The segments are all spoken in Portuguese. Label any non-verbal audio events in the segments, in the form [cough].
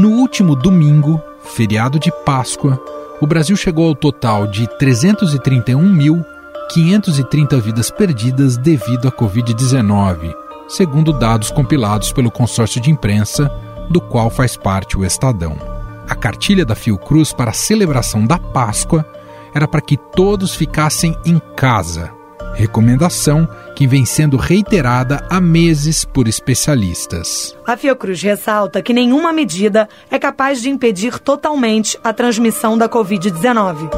No último domingo, feriado de Páscoa, o Brasil chegou ao total de 331.530 vidas perdidas devido à Covid-19, segundo dados compilados pelo consórcio de imprensa, do qual faz parte o Estadão. A cartilha da Fiocruz para a celebração da Páscoa era para que todos ficassem em casa. Recomendação que vem sendo reiterada há meses por especialistas. A Fiocruz ressalta que nenhuma medida é capaz de impedir totalmente a transmissão da Covid-19.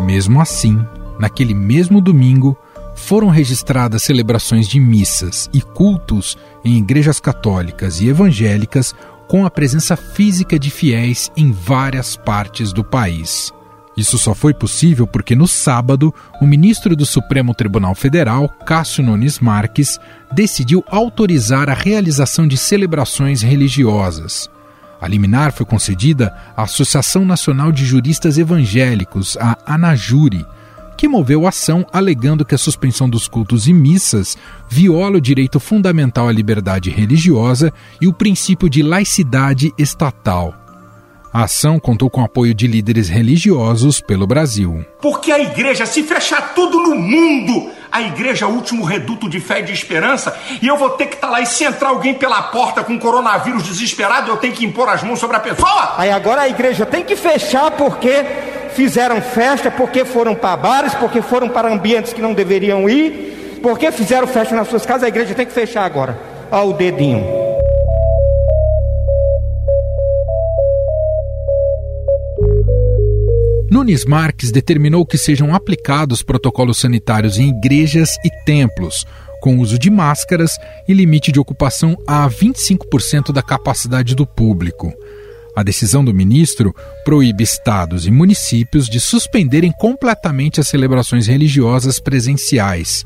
Mesmo assim, naquele mesmo domingo, foram registradas celebrações de missas e cultos em igrejas católicas e evangélicas com a presença física de fiéis em várias partes do país. Isso só foi possível porque no sábado, o ministro do Supremo Tribunal Federal, Cássio Nunes Marques, decidiu autorizar a realização de celebrações religiosas. A liminar foi concedida à Associação Nacional de Juristas Evangélicos, a ANAJURI, que moveu ação alegando que a suspensão dos cultos e missas viola o direito fundamental à liberdade religiosa e o princípio de laicidade estatal. A ação contou com o apoio de líderes religiosos pelo Brasil. Porque a igreja, se fechar tudo no mundo, a igreja é o último reduto de fé e de esperança, e eu vou ter que estar tá lá. E se entrar alguém pela porta com coronavírus desesperado, eu tenho que impor as mãos sobre a pessoa? Aí agora a igreja tem que fechar porque fizeram festa, porque foram para bares, porque foram para ambientes que não deveriam ir, porque fizeram festa nas suas casas, a igreja tem que fechar agora. Olha o dedinho. Nunes Marques determinou que sejam aplicados protocolos sanitários em igrejas e templos, com uso de máscaras e limite de ocupação a 25% da capacidade do público. A decisão do ministro proíbe estados e municípios de suspenderem completamente as celebrações religiosas presenciais.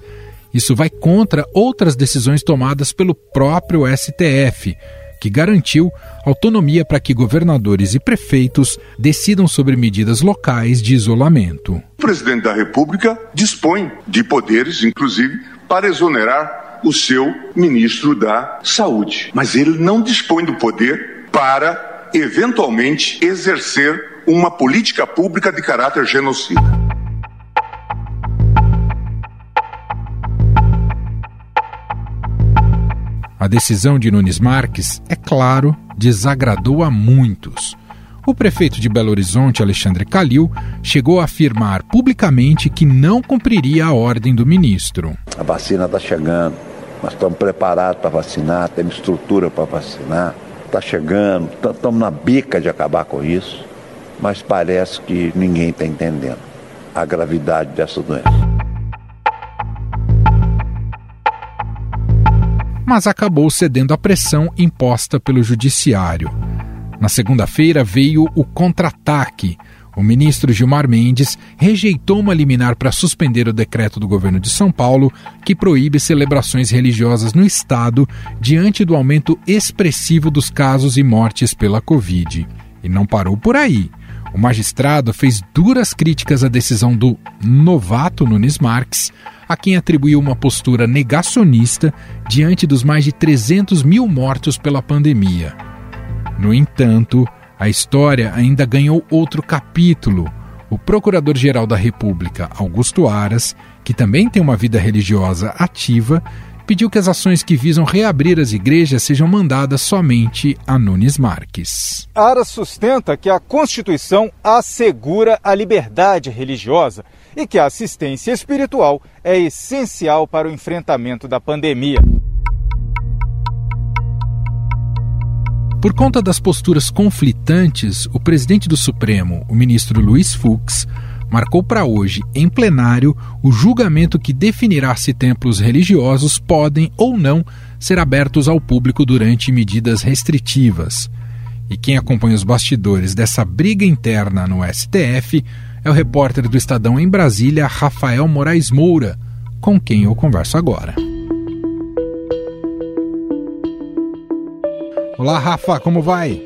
Isso vai contra outras decisões tomadas pelo próprio STF, que garantiu autonomia para que governadores e prefeitos decidam sobre medidas locais de isolamento. O presidente da República dispõe de poderes, inclusive, para exonerar o seu ministro da Saúde. Mas ele não dispõe do poder para, eventualmente, exercer uma política pública de caráter genocida. Decisão de Nunes Marques, é claro, desagradou a muitos. O prefeito de Belo Horizonte, Alexandre Calil, chegou a afirmar publicamente que não cumpriria a ordem do ministro. A vacina está chegando, nós estamos preparados para vacinar, temos estrutura para vacinar, está chegando, estamos na bica de acabar com isso, mas parece que ninguém está entendendo a gravidade dessa doença. Mas acabou cedendo à pressão imposta pelo Judiciário. Na segunda-feira veio o contra-ataque. O ministro Gilmar Mendes rejeitou uma liminar para suspender o decreto do governo de São Paulo que proíbe celebrações religiosas no estado diante do aumento expressivo dos casos e mortes pela Covid. E não parou por aí. O magistrado fez duras críticas à decisão do novato Nunes Marques a quem atribuiu uma postura negacionista diante dos mais de 300 mil mortos pela pandemia. No entanto, a história ainda ganhou outro capítulo. O Procurador-Geral da República, Augusto Aras, que também tem uma vida religiosa ativa, pediu que as ações que visam reabrir as igrejas sejam mandadas somente a Nunes Marques. Aras sustenta que a Constituição assegura a liberdade religiosa e que a assistência espiritual é essencial para o enfrentamento da pandemia. Por conta das posturas conflitantes, o presidente do Supremo, o ministro Luiz Fux, marcou para hoje, em plenário, o julgamento que definirá se templos religiosos podem ou não ser abertos ao público durante medidas restritivas. E quem acompanha os bastidores dessa briga interna no STF é o repórter do Estadão em Brasília, Rafael Moraes Moura, com quem eu converso agora. Olá, Rafa, como vai?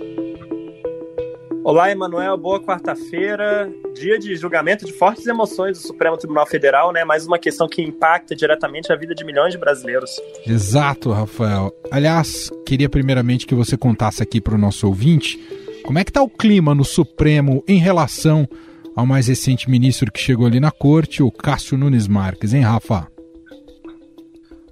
Olá, Emanuel. Boa quarta-feira. Dia de julgamento de fortes emoções do Supremo Tribunal Federal, né? Mais uma questão que impacta diretamente a vida de milhões de brasileiros. Exato, Rafael. Aliás, queria primeiramente que você contasse aqui para o nosso ouvinte como é que está o clima no Supremo em relação ao mais recente ministro que chegou ali na corte, o Cássio Nunes Marques, hein, Rafa?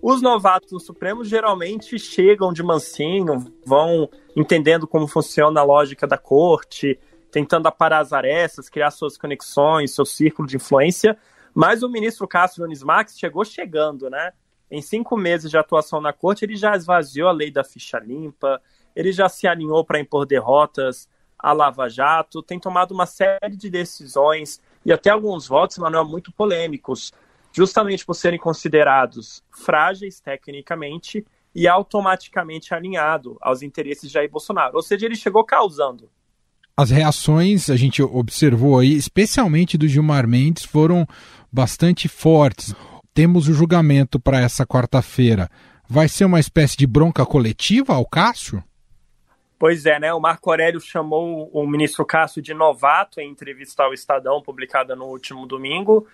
Os novatos no Supremo geralmente chegam de mansinho, vão entendendo como funciona a lógica da corte, tentando aparar as arestas, criar suas conexões, seu círculo de influência. Mas o ministro Cássio Nunes Marques chegou chegando, né? Em cinco meses de atuação na corte, ele já esvaziou a lei da ficha limpa, ele já se alinhou para impor derrotas à Lava Jato, tem tomado uma série de decisões e até alguns votos, Manuel, muito polêmicos justamente por serem considerados frágeis tecnicamente e automaticamente alinhado aos interesses de Jair Bolsonaro. Ou seja, ele chegou causando. As reações, a gente observou aí, especialmente do Gilmar Mendes, foram bastante fortes. Temos o julgamento para essa quarta-feira. Vai ser uma espécie de bronca coletiva ao Cássio? Pois é, né? O Marco Aurélio chamou o ministro Cássio de novato em entrevista ao Estadão, publicada no último domingo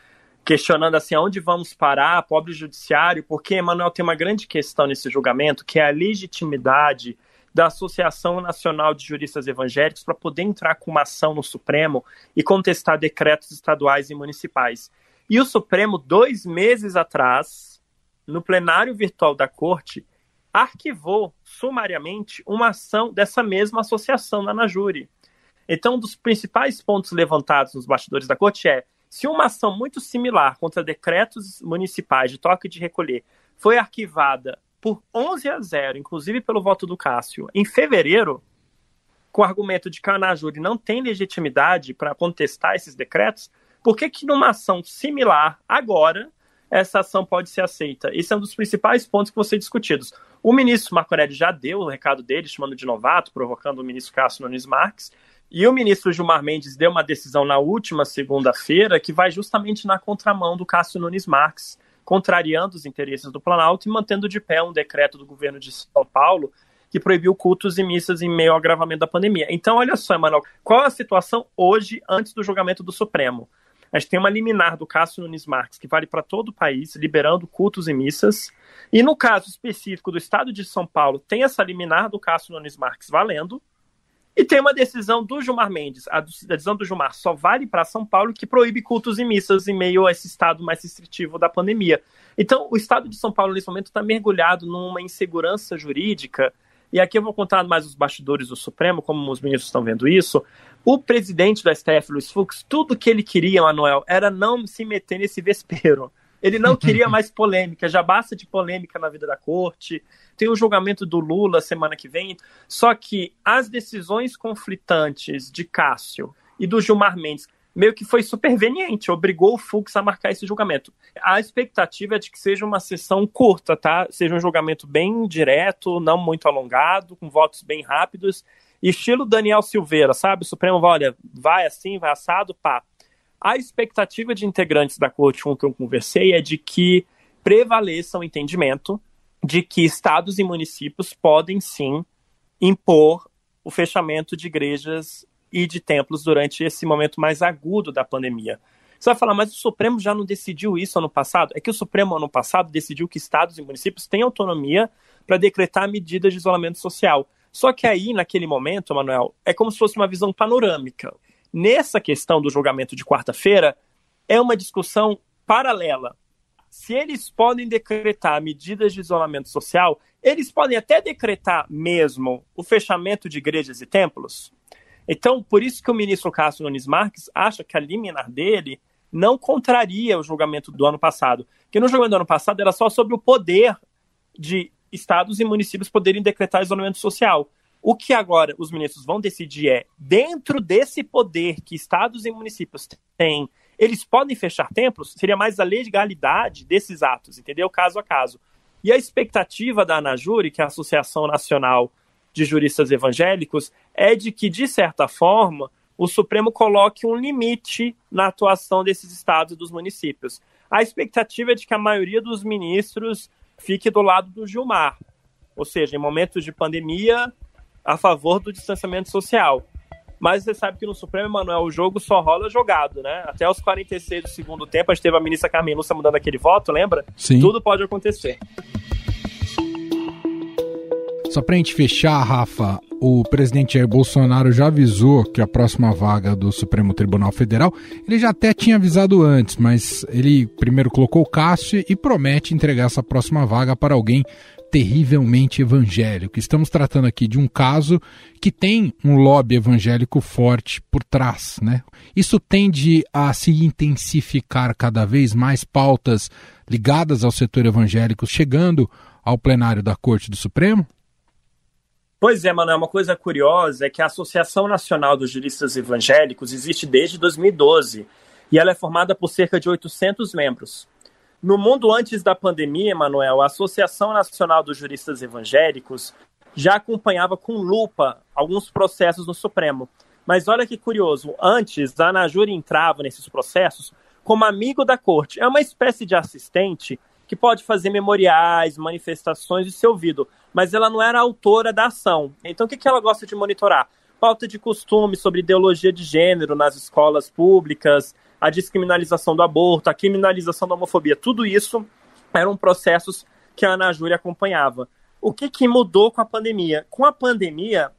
questionando assim, aonde vamos parar, pobre judiciário, porque, Emanuel, tem uma grande questão nesse julgamento, que é a legitimidade da Associação Nacional de Juristas Evangélicos para poder entrar com uma ação no Supremo e contestar decretos estaduais e municipais. E o Supremo, dois meses atrás, no plenário virtual da Corte, arquivou sumariamente uma ação dessa mesma associação na Najuri. Então, um dos principais pontos levantados nos bastidores da Corte é se uma ação muito similar contra decretos municipais de toque de recolher foi arquivada por 11 a 0, inclusive pelo voto do Cássio, em fevereiro, com o argumento de que a Anajuri não tem legitimidade para contestar esses decretos, por que, que numa ação similar, agora, essa ação pode ser aceita? Esse é um dos principais pontos que vão ser discutidos. O ministro Marco Aurélio já deu o recado dele, chamando de novato, provocando o ministro Cássio Nunes Marques, e o ministro Gilmar Mendes deu uma decisão na última segunda-feira que vai justamente na contramão do Cássio Nunes Marques, contrariando os interesses do Planalto e mantendo de pé um decreto do governo de São Paulo que proibiu cultos e missas em meio ao agravamento da pandemia. Então, olha só, Emanuel, qual é a situação hoje antes do julgamento do Supremo? A gente tem uma liminar do Cássio Nunes Marques que vale para todo o país, liberando cultos e missas. E no caso específico do estado de São Paulo, tem essa liminar do Cássio Nunes Marques valendo, e tem uma decisão do Gilmar Mendes, a decisão do Gilmar só vale para São Paulo, que proíbe cultos e missas em meio a esse estado mais restritivo da pandemia. Então, o estado de São Paulo, nesse momento, está mergulhado numa insegurança jurídica. E aqui eu vou contar mais os bastidores do Supremo, como os ministros estão vendo isso. O presidente do STF, Luiz Fux, tudo que ele queria, Manuel, era não se meter nesse vespeiro. Ele não queria mais [laughs] polêmica, já basta de polêmica na vida da corte. Tem o julgamento do Lula semana que vem. Só que as decisões conflitantes de Cássio e do Gilmar Mendes meio que foi superveniente, obrigou o Fux a marcar esse julgamento. A expectativa é de que seja uma sessão curta, tá? Seja um julgamento bem direto, não muito alongado, com votos bem rápidos, estilo Daniel Silveira, sabe? O Supremo vai, olha, vai assim, vai assado, pá. A expectativa de integrantes da corte com que eu conversei é de que prevaleça o entendimento de que estados e municípios podem sim impor o fechamento de igrejas e de templos durante esse momento mais agudo da pandemia. Você vai falar, mas o Supremo já não decidiu isso ano passado? É que o Supremo ano passado decidiu que estados e municípios têm autonomia para decretar medidas de isolamento social. Só que aí, naquele momento, Manuel, é como se fosse uma visão panorâmica. Nessa questão do julgamento de quarta-feira, é uma discussão paralela. Se eles podem decretar medidas de isolamento social, eles podem até decretar mesmo o fechamento de igrejas e templos. Então, por isso que o ministro Cássio Nunes Marques acha que a liminar dele não contraria o julgamento do ano passado. Que no julgamento do ano passado era só sobre o poder de estados e municípios poderem decretar isolamento social. O que agora os ministros vão decidir é, dentro desse poder que estados e municípios têm, eles podem fechar templos? Seria mais a legalidade desses atos, entendeu? Caso a caso. E a expectativa da ANAJURI, que é a Associação Nacional de Juristas Evangélicos, é de que, de certa forma, o Supremo coloque um limite na atuação desses estados e dos municípios. A expectativa é de que a maioria dos ministros fique do lado do Gilmar. Ou seja, em momentos de pandemia, a favor do distanciamento social. Mas você sabe que no Supremo, Emanuel, o jogo só rola jogado, né? Até os 46 do segundo tempo, a gente teve a ministra Carmen Lúcia mudando aquele voto, lembra? Sim. Tudo pode acontecer. Só pra gente fechar, Rafa, o presidente Jair Bolsonaro já avisou que a próxima vaga do Supremo Tribunal Federal, ele já até tinha avisado antes, mas ele primeiro colocou o Cássio e promete entregar essa próxima vaga para alguém terrivelmente evangélico. Estamos tratando aqui de um caso que tem um lobby evangélico forte por trás, né? Isso tende a se intensificar cada vez mais pautas ligadas ao setor evangélico chegando ao plenário da Corte do Supremo? Pois é, Manuel, uma coisa curiosa é que a Associação Nacional dos Juristas Evangélicos existe desde 2012 e ela é formada por cerca de 800 membros. No mundo antes da pandemia, Manuel, a Associação Nacional dos Juristas Evangélicos já acompanhava com lupa alguns processos no Supremo. Mas olha que curioso, antes a Anajuri entrava nesses processos como amigo da corte. É uma espécie de assistente que pode fazer memoriais, manifestações de ser ouvido, mas ela não era autora da ação. Então, o que, que ela gosta de monitorar? Pauta de costume sobre ideologia de gênero nas escolas públicas, a descriminalização do aborto, a criminalização da homofobia, tudo isso eram processos que a Ana Júlia acompanhava. O que, que mudou com a pandemia? Com a pandemia,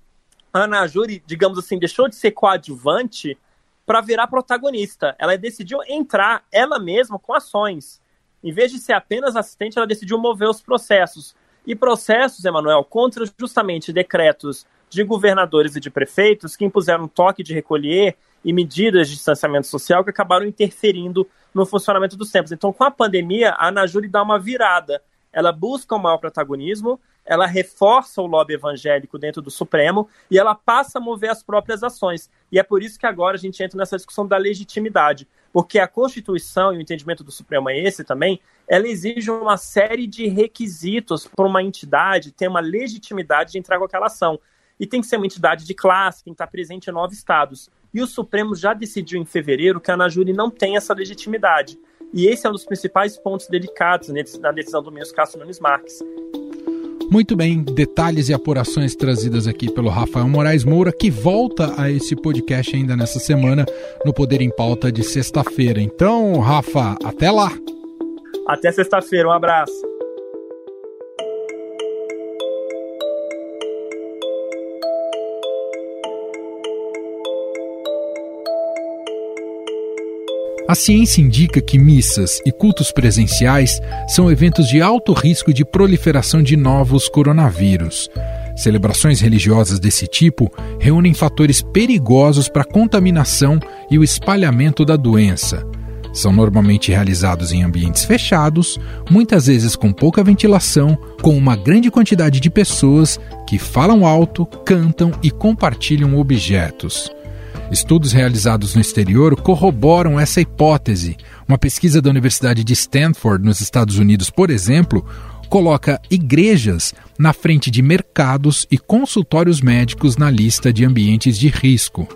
a Ana Júlia, digamos assim, deixou de ser coadjuvante para virar protagonista. Ela decidiu entrar ela mesma com ações. Em vez de ser apenas assistente, ela decidiu mover os processos. E processos, Emanuel, contra justamente decretos de governadores e de prefeitos que impuseram toque de recolher e medidas de distanciamento social que acabaram interferindo no funcionamento dos tempos. Então, com a pandemia, a Anajuri dá uma virada. Ela busca um maior protagonismo, ela reforça o lobby evangélico dentro do Supremo e ela passa a mover as próprias ações. E é por isso que agora a gente entra nessa discussão da legitimidade, porque a Constituição e o entendimento do Supremo é esse também, ela exige uma série de requisitos para uma entidade ter uma legitimidade de entrar com aquela ação. E tem que ser uma entidade de classe, tem que estar presente em nove estados. E o Supremo já decidiu em fevereiro que a Anajuri não tem essa legitimidade. E esse é um dos principais pontos delicados na decisão do ministro Castro Nunes Marques. Muito bem, detalhes e apurações trazidas aqui pelo Rafael Moraes Moura, que volta a esse podcast ainda nessa semana no Poder em Pauta de sexta-feira. Então, Rafa, até lá! Até sexta-feira, um abraço. A ciência indica que missas e cultos presenciais são eventos de alto risco de proliferação de novos coronavírus. Celebrações religiosas desse tipo reúnem fatores perigosos para a contaminação e o espalhamento da doença. São normalmente realizados em ambientes fechados, muitas vezes com pouca ventilação, com uma grande quantidade de pessoas que falam alto, cantam e compartilham objetos. Estudos realizados no exterior corroboram essa hipótese. Uma pesquisa da Universidade de Stanford, nos Estados Unidos, por exemplo, coloca igrejas na frente de mercados e consultórios médicos na lista de ambientes de risco.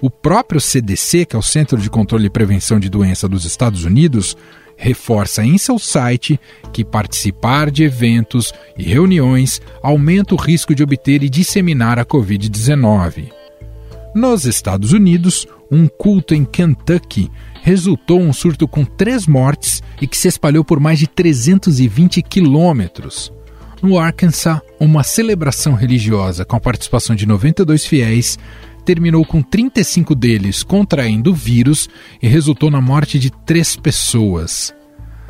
O próprio CDC, que é o Centro de Controle e Prevenção de Doença dos Estados Unidos, reforça em seu site que participar de eventos e reuniões aumenta o risco de obter e disseminar a Covid-19. Nos Estados Unidos, um culto em Kentucky resultou um surto com três mortes e que se espalhou por mais de 320 quilômetros. No Arkansas, uma celebração religiosa com a participação de 92 fiéis terminou com 35 deles contraindo o vírus e resultou na morte de três pessoas.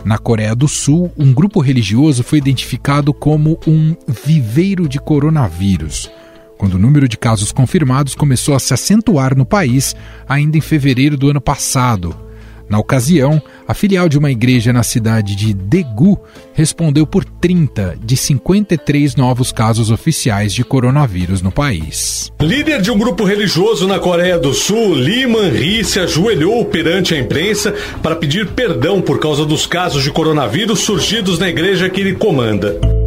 Na Coreia do Sul, um grupo religioso foi identificado como um viveiro de coronavírus quando o número de casos confirmados começou a se acentuar no país ainda em fevereiro do ano passado. Na ocasião, a filial de uma igreja na cidade de Daegu respondeu por 30 de 53 novos casos oficiais de coronavírus no país. Líder de um grupo religioso na Coreia do Sul, Lee Man-hee se ajoelhou perante a imprensa para pedir perdão por causa dos casos de coronavírus surgidos na igreja que ele comanda.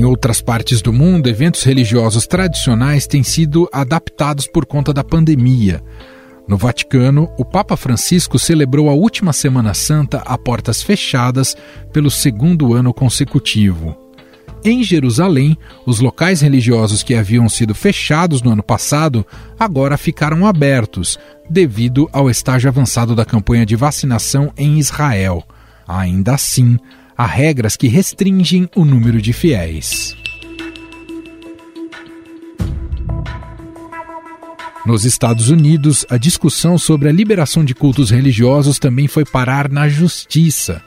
Em outras partes do mundo, eventos religiosos tradicionais têm sido adaptados por conta da pandemia. No Vaticano, o Papa Francisco celebrou a última Semana Santa a portas fechadas pelo segundo ano consecutivo. Em Jerusalém, os locais religiosos que haviam sido fechados no ano passado agora ficaram abertos, devido ao estágio avançado da campanha de vacinação em Israel. Ainda assim, há regras que restringem o número de fiéis. Nos Estados Unidos, a discussão sobre a liberação de cultos religiosos também foi parar na justiça.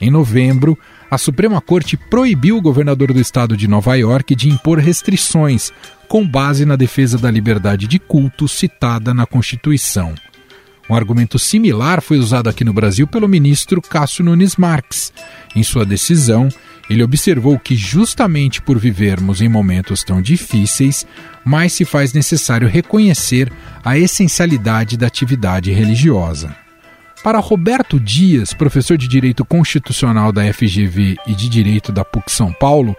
Em novembro, a Suprema Corte proibiu o governador do estado de Nova York de impor restrições com base na defesa da liberdade de culto citada na Constituição. Um argumento similar foi usado aqui no Brasil pelo ministro Cássio Nunes Marques. Em sua decisão, ele observou que, justamente por vivermos em momentos tão difíceis, mais se faz necessário reconhecer a essencialidade da atividade religiosa. Para Roberto Dias, professor de Direito Constitucional da FGV e de Direito da PUC São Paulo,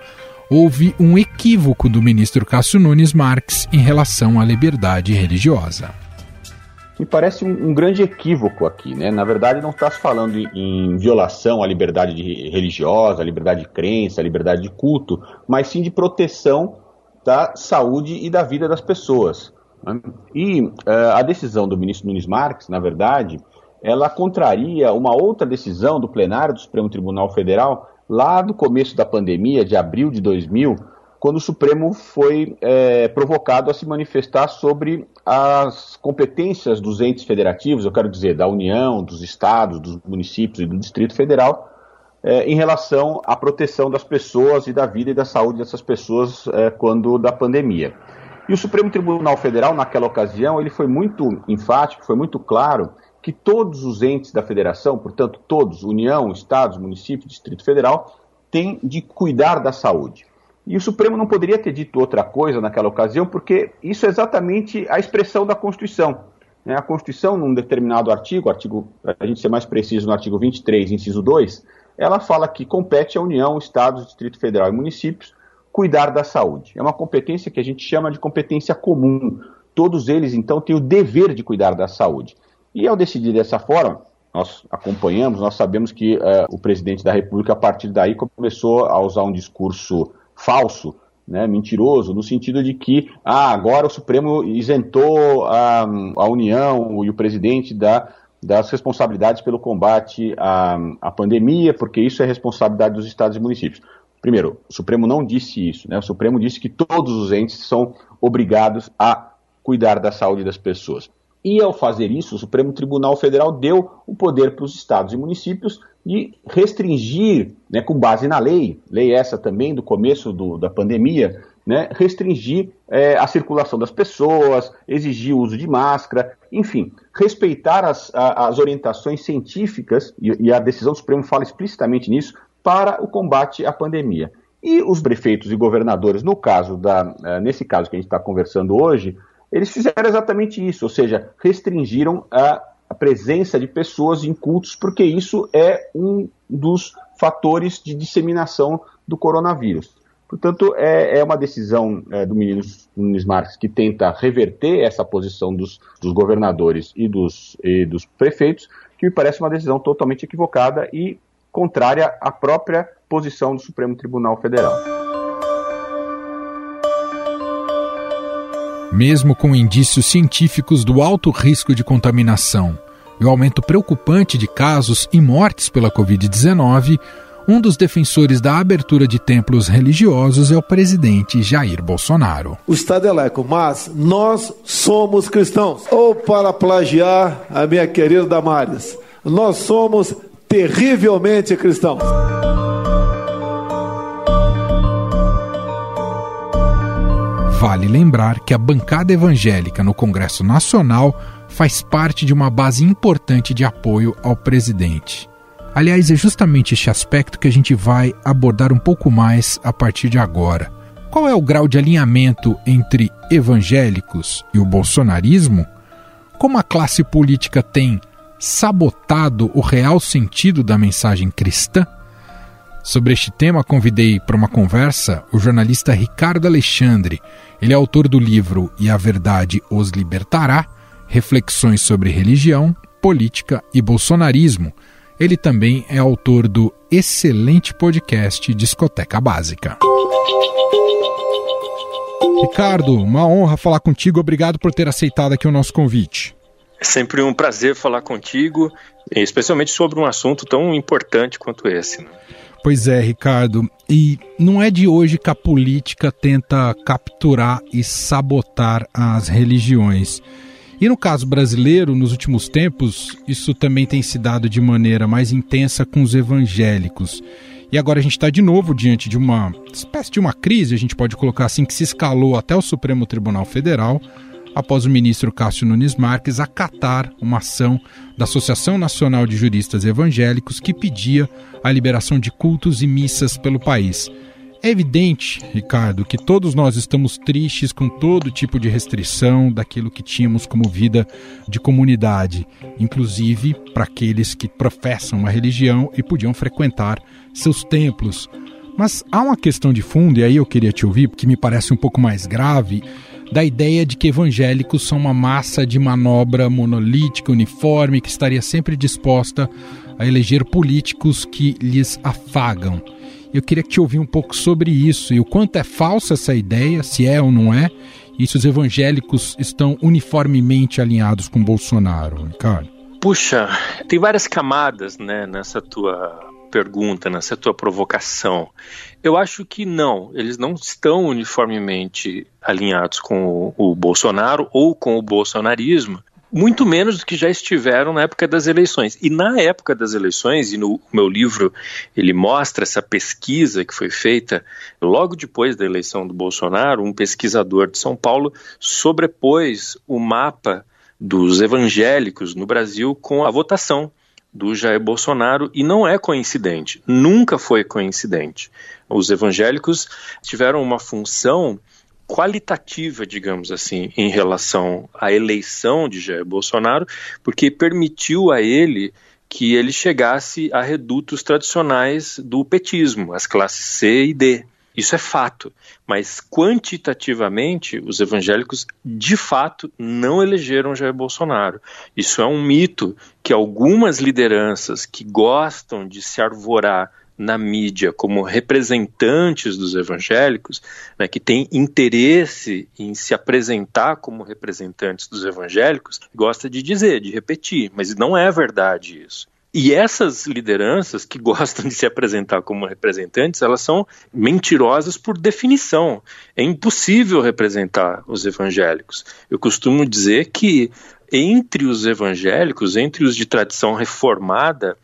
houve um equívoco do ministro Cássio Nunes Marques em relação à liberdade religiosa. Me parece um, um grande equívoco aqui, né? Na verdade, não está se falando em, em violação à liberdade de, religiosa, à liberdade de crença, à liberdade de culto, mas sim de proteção da saúde e da vida das pessoas. Né? E uh, a decisão do ministro Nunes Marques, na verdade, ela contraria uma outra decisão do plenário do Supremo Tribunal Federal lá do começo da pandemia, de abril de 2000, quando o Supremo foi é, provocado a se manifestar sobre as competências dos entes federativos, eu quero dizer, da União, dos estados, dos municípios e do Distrito Federal, é, em relação à proteção das pessoas e da vida e da saúde dessas pessoas é, quando da pandemia. E o Supremo Tribunal Federal, naquela ocasião, ele foi muito enfático, foi muito claro que todos os entes da federação, portanto, todos, União, Estados, municípios, Distrito Federal, têm de cuidar da saúde. E o Supremo não poderia ter dito outra coisa naquela ocasião, porque isso é exatamente a expressão da Constituição. Né? A Constituição, num determinado artigo, artigo, a gente ser mais preciso, no artigo 23, inciso 2, ela fala que compete à União, Estados, Distrito Federal e municípios cuidar da saúde. É uma competência que a gente chama de competência comum. Todos eles, então, têm o dever de cuidar da saúde. E ao decidir dessa forma, nós acompanhamos, nós sabemos que uh, o presidente da República, a partir daí, começou a usar um discurso falso, né, mentiroso, no sentido de que ah, agora o Supremo isentou a, a União e o presidente da, das responsabilidades pelo combate à, à pandemia, porque isso é responsabilidade dos estados e municípios. Primeiro, o Supremo não disse isso, né? O Supremo disse que todos os entes são obrigados a cuidar da saúde das pessoas. E ao fazer isso, o Supremo Tribunal Federal deu o poder para os estados e municípios de restringir, né, com base na lei, lei essa também do começo do, da pandemia, né, restringir é, a circulação das pessoas, exigir o uso de máscara, enfim, respeitar as, as orientações científicas, e, e, a decisão do Supremo fala explicitamente nisso, para o combate à pandemia. E os prefeitos e governadores, no caso da, é, nesse caso que a gente está conversando hoje, eles fizeram exatamente isso, ou seja, restringiram a, a presença de pessoas em cultos, porque isso é um dos fatores de disseminação do coronavírus. Portanto, é, é uma decisão é, do Nunes Marques que tenta reverter essa posição dos, dos governadores e dos, e dos prefeitos, que me parece uma decisão totalmente equivocada e contrária à própria posição do Supremo Tribunal Federal. Mesmo com indícios científicos do alto risco de contaminação e o aumento preocupante de casos e mortes pela Covid-19, um dos defensores da abertura de templos religiosos é o presidente Jair Bolsonaro. O Estado é mas nós somos cristãos. Ou para plagiar a minha querida Damares, nós somos terrivelmente cristãos. Vale lembrar que a bancada evangélica no Congresso Nacional faz parte de uma base importante de apoio ao presidente. Aliás, é justamente este aspecto que a gente vai abordar um pouco mais a partir de agora. Qual é o grau de alinhamento entre evangélicos e o bolsonarismo? Como a classe política tem sabotado o real sentido da mensagem cristã? Sobre este tema, convidei para uma conversa o jornalista Ricardo Alexandre. Ele é autor do livro E a Verdade os Libertará Reflexões sobre Religião, Política e Bolsonarismo, Ele também é autor do excelente podcast Discoteca Básica. Ricardo, uma honra falar contigo. Obrigado por ter aceitado aqui o nosso convite. É sempre um prazer falar contigo, especialmente sobre um assunto tão importante quanto esse. Né? Pois é, Ricardo. E não é de hoje que a política tenta capturar e sabotar as religiões. E no caso brasileiro, nos últimos tempos, isso também tem se dado de maneira mais intensa com os evangélicos. E agora a gente está de novo diante de uma espécie de uma crise, a gente pode colocar assim, que se escalou até o Supremo Tribunal Federal, após o ministro Cássio Nunes Marques acatar uma ação da Associação Nacional de Juristas Evangélicos que pedia a liberação de cultos e missas pelo país. É evidente, Ricardo, que todos nós estamos tristes com todo tipo de restrição daquilo que tínhamos como vida de comunidade, inclusive para aqueles que professam uma religião e podiam frequentar seus templos. Mas há uma questão de fundo, e aí eu queria te ouvir, que me parece um pouco mais grave, da ideia de que evangélicos são uma massa de manobra monolítica, uniforme, que estaria sempre disposta a eleger políticos que lhes afagam. Eu queria te ouvir um pouco sobre isso e o quanto é falsa essa ideia, se é ou não é, e se os evangélicos estão uniformemente alinhados com Bolsonaro, Ricardo. Puxa, tem várias camadas né, nessa tua pergunta, nessa tua provocação. Eu acho que não, eles não estão uniformemente alinhados com o, o Bolsonaro ou com o bolsonarismo, muito menos do que já estiveram na época das eleições. E na época das eleições, e no meu livro ele mostra essa pesquisa que foi feita logo depois da eleição do Bolsonaro, um pesquisador de São Paulo sobrepôs o mapa dos evangélicos no Brasil com a votação do Jair Bolsonaro e não é coincidente, nunca foi coincidente. Os evangélicos tiveram uma função qualitativa, digamos assim, em relação à eleição de Jair Bolsonaro, porque permitiu a ele que ele chegasse a redutos tradicionais do petismo, as classes C e D. Isso é fato, mas quantitativamente os evangélicos de fato não elegeram Jair Bolsonaro. Isso é um mito que algumas lideranças que gostam de se arvorar na mídia como representantes dos evangélicos, né, que têm interesse em se apresentar como representantes dos evangélicos, gosta de dizer, de repetir, mas não é verdade isso. E essas lideranças que [laughs] gostam de se apresentar como representantes, elas são mentirosas por definição. É impossível representar os evangélicos. Eu costumo dizer que entre os evangélicos, entre os de tradição reformada,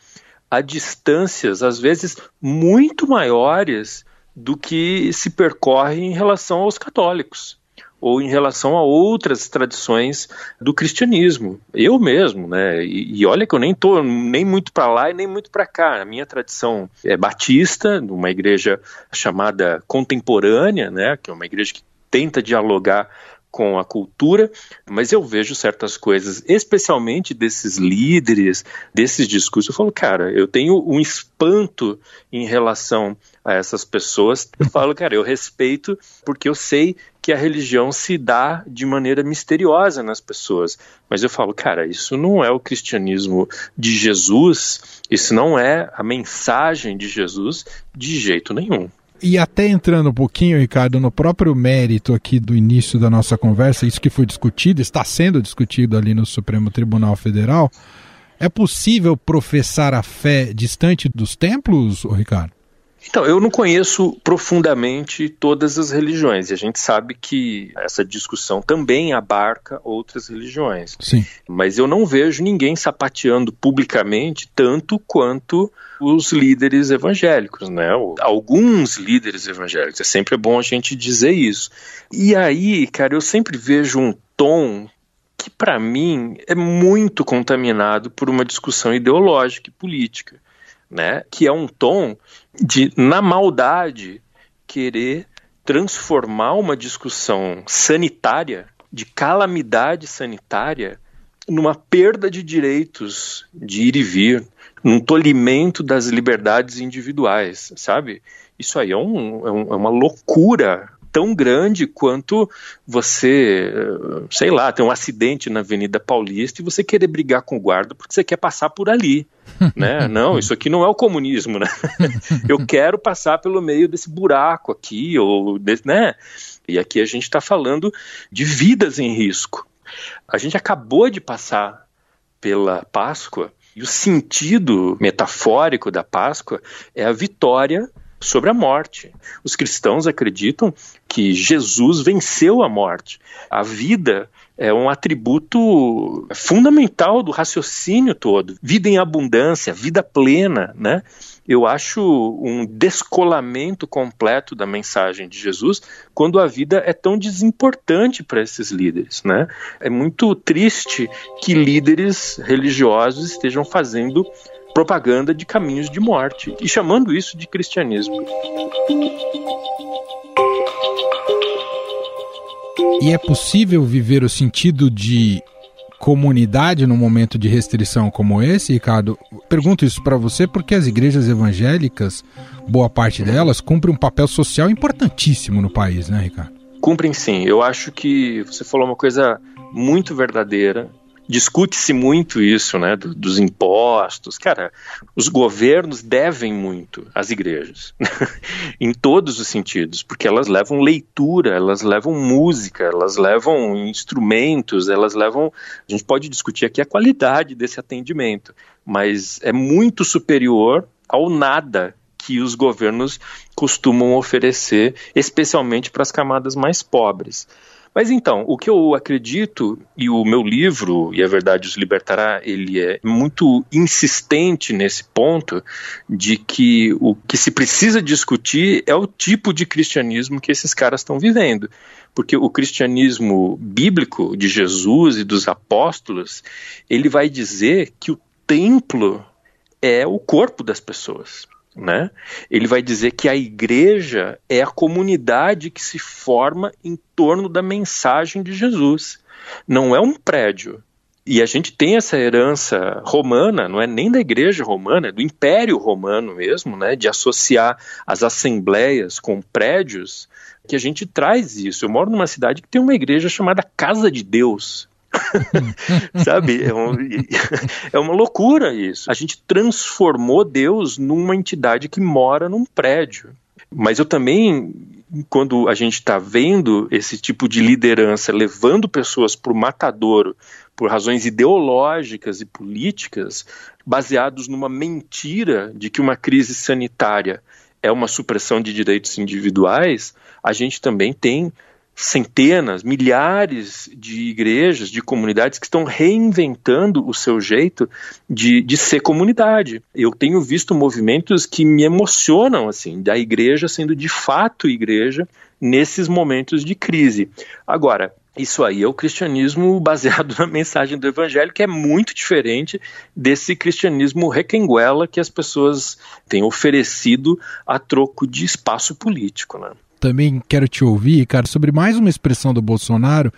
há distâncias, às vezes, muito maiores do que se percorre em relação aos católicos ou em relação a outras tradições do cristianismo. Eu mesmo, né? E, e olha que eu nem tô nem muito para lá e nem muito para cá. A minha tradição é batista, numa igreja chamada contemporânea, né? Que é uma igreja que tenta dialogar com a cultura, mas eu vejo certas coisas, especialmente desses líderes, desses discursos. Eu falo, cara, eu tenho um espanto em relação a essas pessoas. Eu falo, cara, eu respeito porque eu sei que a religião se dá de maneira misteriosa nas pessoas. Mas eu falo, cara, isso não é o cristianismo de Jesus, isso não é a mensagem de Jesus de jeito nenhum. E até entrando um pouquinho, Ricardo, no próprio mérito aqui do início da nossa conversa, isso que foi discutido, está sendo discutido ali no Supremo Tribunal Federal, é possível professar a fé distante dos templos, Ricardo? Então, eu não conheço profundamente todas as religiões, e a gente sabe que essa discussão também abarca outras religiões. Sim. Mas eu não vejo ninguém sapateando publicamente tanto quanto os líderes evangélicos, né? Alguns líderes evangélicos, é sempre bom a gente dizer isso. E aí, cara, eu sempre vejo um tom que para mim é muito contaminado por uma discussão ideológica e política, né? Que é um tom de, na maldade, querer transformar uma discussão sanitária, de calamidade sanitária, numa perda de direitos de ir e vir, num tolimento das liberdades individuais, sabe? Isso aí é, um, é, um, é uma loucura tão grande quanto você, sei lá, ter um acidente na Avenida Paulista e você querer brigar com o guarda porque você quer passar por ali. [laughs] né? Não, isso aqui não é o comunismo, né? [laughs] Eu quero passar pelo meio desse buraco aqui, ou né? E aqui a gente está falando de vidas em risco. A gente acabou de passar pela Páscoa e o sentido metafórico da Páscoa é a vitória sobre a morte. Os cristãos acreditam que Jesus venceu a morte. A vida é um atributo fundamental do raciocínio todo. Vida em abundância, vida plena, né? Eu acho um descolamento completo da mensagem de Jesus quando a vida é tão desimportante para esses líderes, né? É muito triste que líderes religiosos estejam fazendo propaganda de caminhos de morte e chamando isso de cristianismo. E é possível viver o sentido de comunidade num momento de restrição como esse, Ricardo? Pergunto isso para você porque as igrejas evangélicas, boa parte delas, cumprem um papel social importantíssimo no país, né, Ricardo? Cumprem sim. Eu acho que você falou uma coisa muito verdadeira discute-se muito isso, né, do, dos impostos. Cara, os governos devem muito às igrejas, [laughs] em todos os sentidos, porque elas levam leitura, elas levam música, elas levam instrumentos, elas levam. A gente pode discutir aqui a qualidade desse atendimento, mas é muito superior ao nada que os governos costumam oferecer, especialmente para as camadas mais pobres. Mas então, o que eu acredito, e o meu livro, e a verdade os libertará, ele é muito insistente nesse ponto de que o que se precisa discutir é o tipo de cristianismo que esses caras estão vivendo. Porque o cristianismo bíblico de Jesus e dos apóstolos, ele vai dizer que o templo é o corpo das pessoas né? Ele vai dizer que a igreja é a comunidade que se forma em torno da mensagem de Jesus. Não é um prédio. E a gente tem essa herança romana, não é nem da igreja romana, é do Império Romano mesmo, né, de associar as assembleias com prédios, que a gente traz isso. Eu moro numa cidade que tem uma igreja chamada Casa de Deus. [laughs] Sabe? É, um, [laughs] é uma loucura isso. A gente transformou Deus numa entidade que mora num prédio. Mas eu também, quando a gente está vendo esse tipo de liderança levando pessoas para o matadouro por razões ideológicas e políticas, baseados numa mentira de que uma crise sanitária é uma supressão de direitos individuais, a gente também tem centenas, milhares de igrejas, de comunidades que estão reinventando o seu jeito de, de ser comunidade. Eu tenho visto movimentos que me emocionam, assim, da igreja sendo de fato igreja nesses momentos de crise. Agora, isso aí é o cristianismo [laughs] baseado na mensagem do evangelho, que é muito diferente desse cristianismo requenguela que as pessoas têm oferecido a troco de espaço político, né? Também quero te ouvir, cara, sobre mais uma expressão do Bolsonaro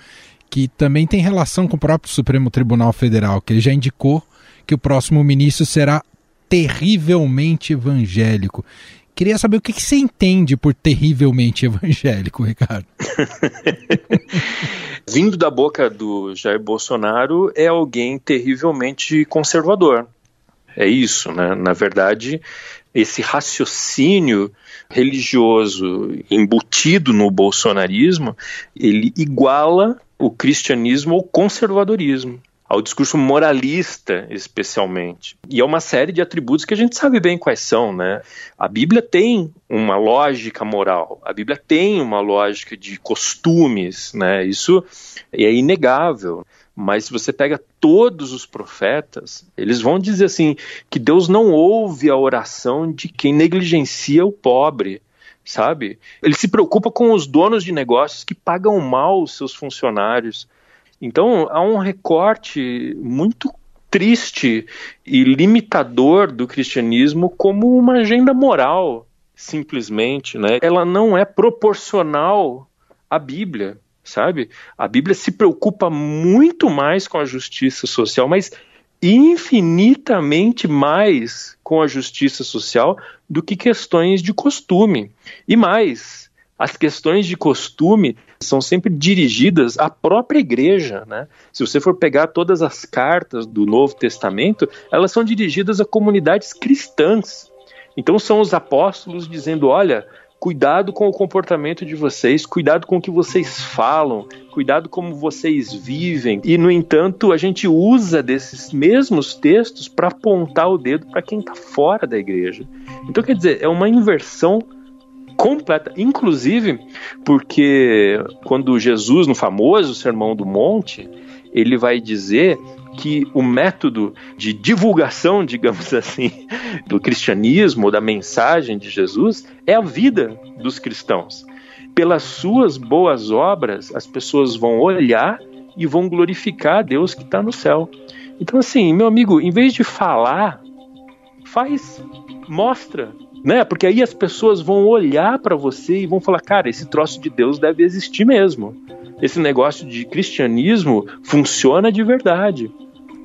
que também tem relação com o próprio Supremo Tribunal Federal, que ele já indicou que o próximo ministro será terrivelmente evangélico. Queria saber o que, que você entende por terrivelmente evangélico, Ricardo. [laughs] Vindo da boca do Jair Bolsonaro, é alguém terrivelmente conservador. É isso, né? Na verdade, esse raciocínio religioso embutido no bolsonarismo, ele iguala o cristianismo ao conservadorismo ao discurso moralista, especialmente. E é uma série de atributos que a gente sabe bem quais são, né? A Bíblia tem uma lógica moral, a Bíblia tem uma lógica de costumes, né? Isso é inegável. Mas se você pega todos os profetas, eles vão dizer assim que Deus não ouve a oração de quem negligencia o pobre, sabe? Ele se preocupa com os donos de negócios que pagam mal os seus funcionários. Então há um recorte muito triste e limitador do cristianismo como uma agenda moral, simplesmente, né? Ela não é proporcional à Bíblia sabe? A Bíblia se preocupa muito mais com a justiça social, mas infinitamente mais com a justiça social do que questões de costume. E mais, as questões de costume são sempre dirigidas à própria igreja, né? Se você for pegar todas as cartas do Novo Testamento, elas são dirigidas a comunidades cristãs. Então são os apóstolos dizendo, olha, cuidado com o comportamento de vocês, cuidado com o que vocês falam, cuidado como vocês vivem. E no entanto, a gente usa desses mesmos textos para apontar o dedo para quem está fora da igreja. Então quer dizer, é uma inversão completa, inclusive porque quando Jesus, no famoso Sermão do Monte, ele vai dizer que o método de divulgação, [laughs] digamos assim, do cristianismo, da mensagem de Jesus, é a vida dos cristãos. Pelas suas boas obras, as pessoas vão olhar e vão glorificar a Deus que está no céu. Então, assim, meu amigo, em vez de falar, faz, mostra, né? Porque aí as pessoas vão olhar para você e vão falar, cara, esse troço de Deus deve existir mesmo. Esse negócio de cristianismo funciona de verdade.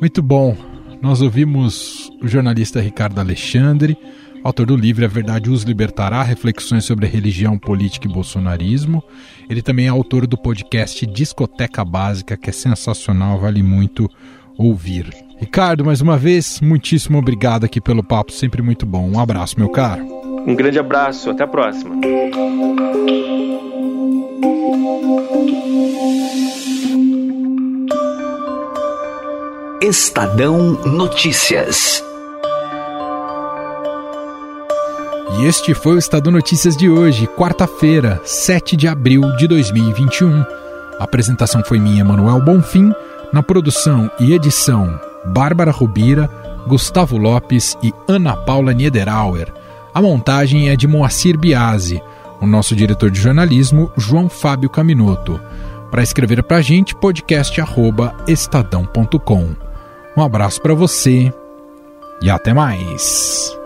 Muito bom. Nós ouvimos o jornalista Ricardo Alexandre, autor do livro A Verdade os Libertará, reflexões sobre religião, política e bolsonarismo. Ele também é autor do podcast Discoteca Básica, que é sensacional, vale muito ouvir. Ricardo, mais uma vez, muitíssimo obrigado aqui pelo papo, sempre muito bom. Um abraço, meu caro. Um grande abraço, até a próxima. Estadão Notícias. E este foi o Estadão Notícias de hoje, quarta-feira, 7 de abril de 2021. A apresentação foi minha, Manuel Bonfim, na produção e edição Bárbara Rubira, Gustavo Lopes e Ana Paula Niederauer. A montagem é de Moacir Biasi, o nosso diretor de jornalismo, João Fábio Caminoto. Para escrever para a gente, podcast@estadão.com. Um abraço para você e até mais.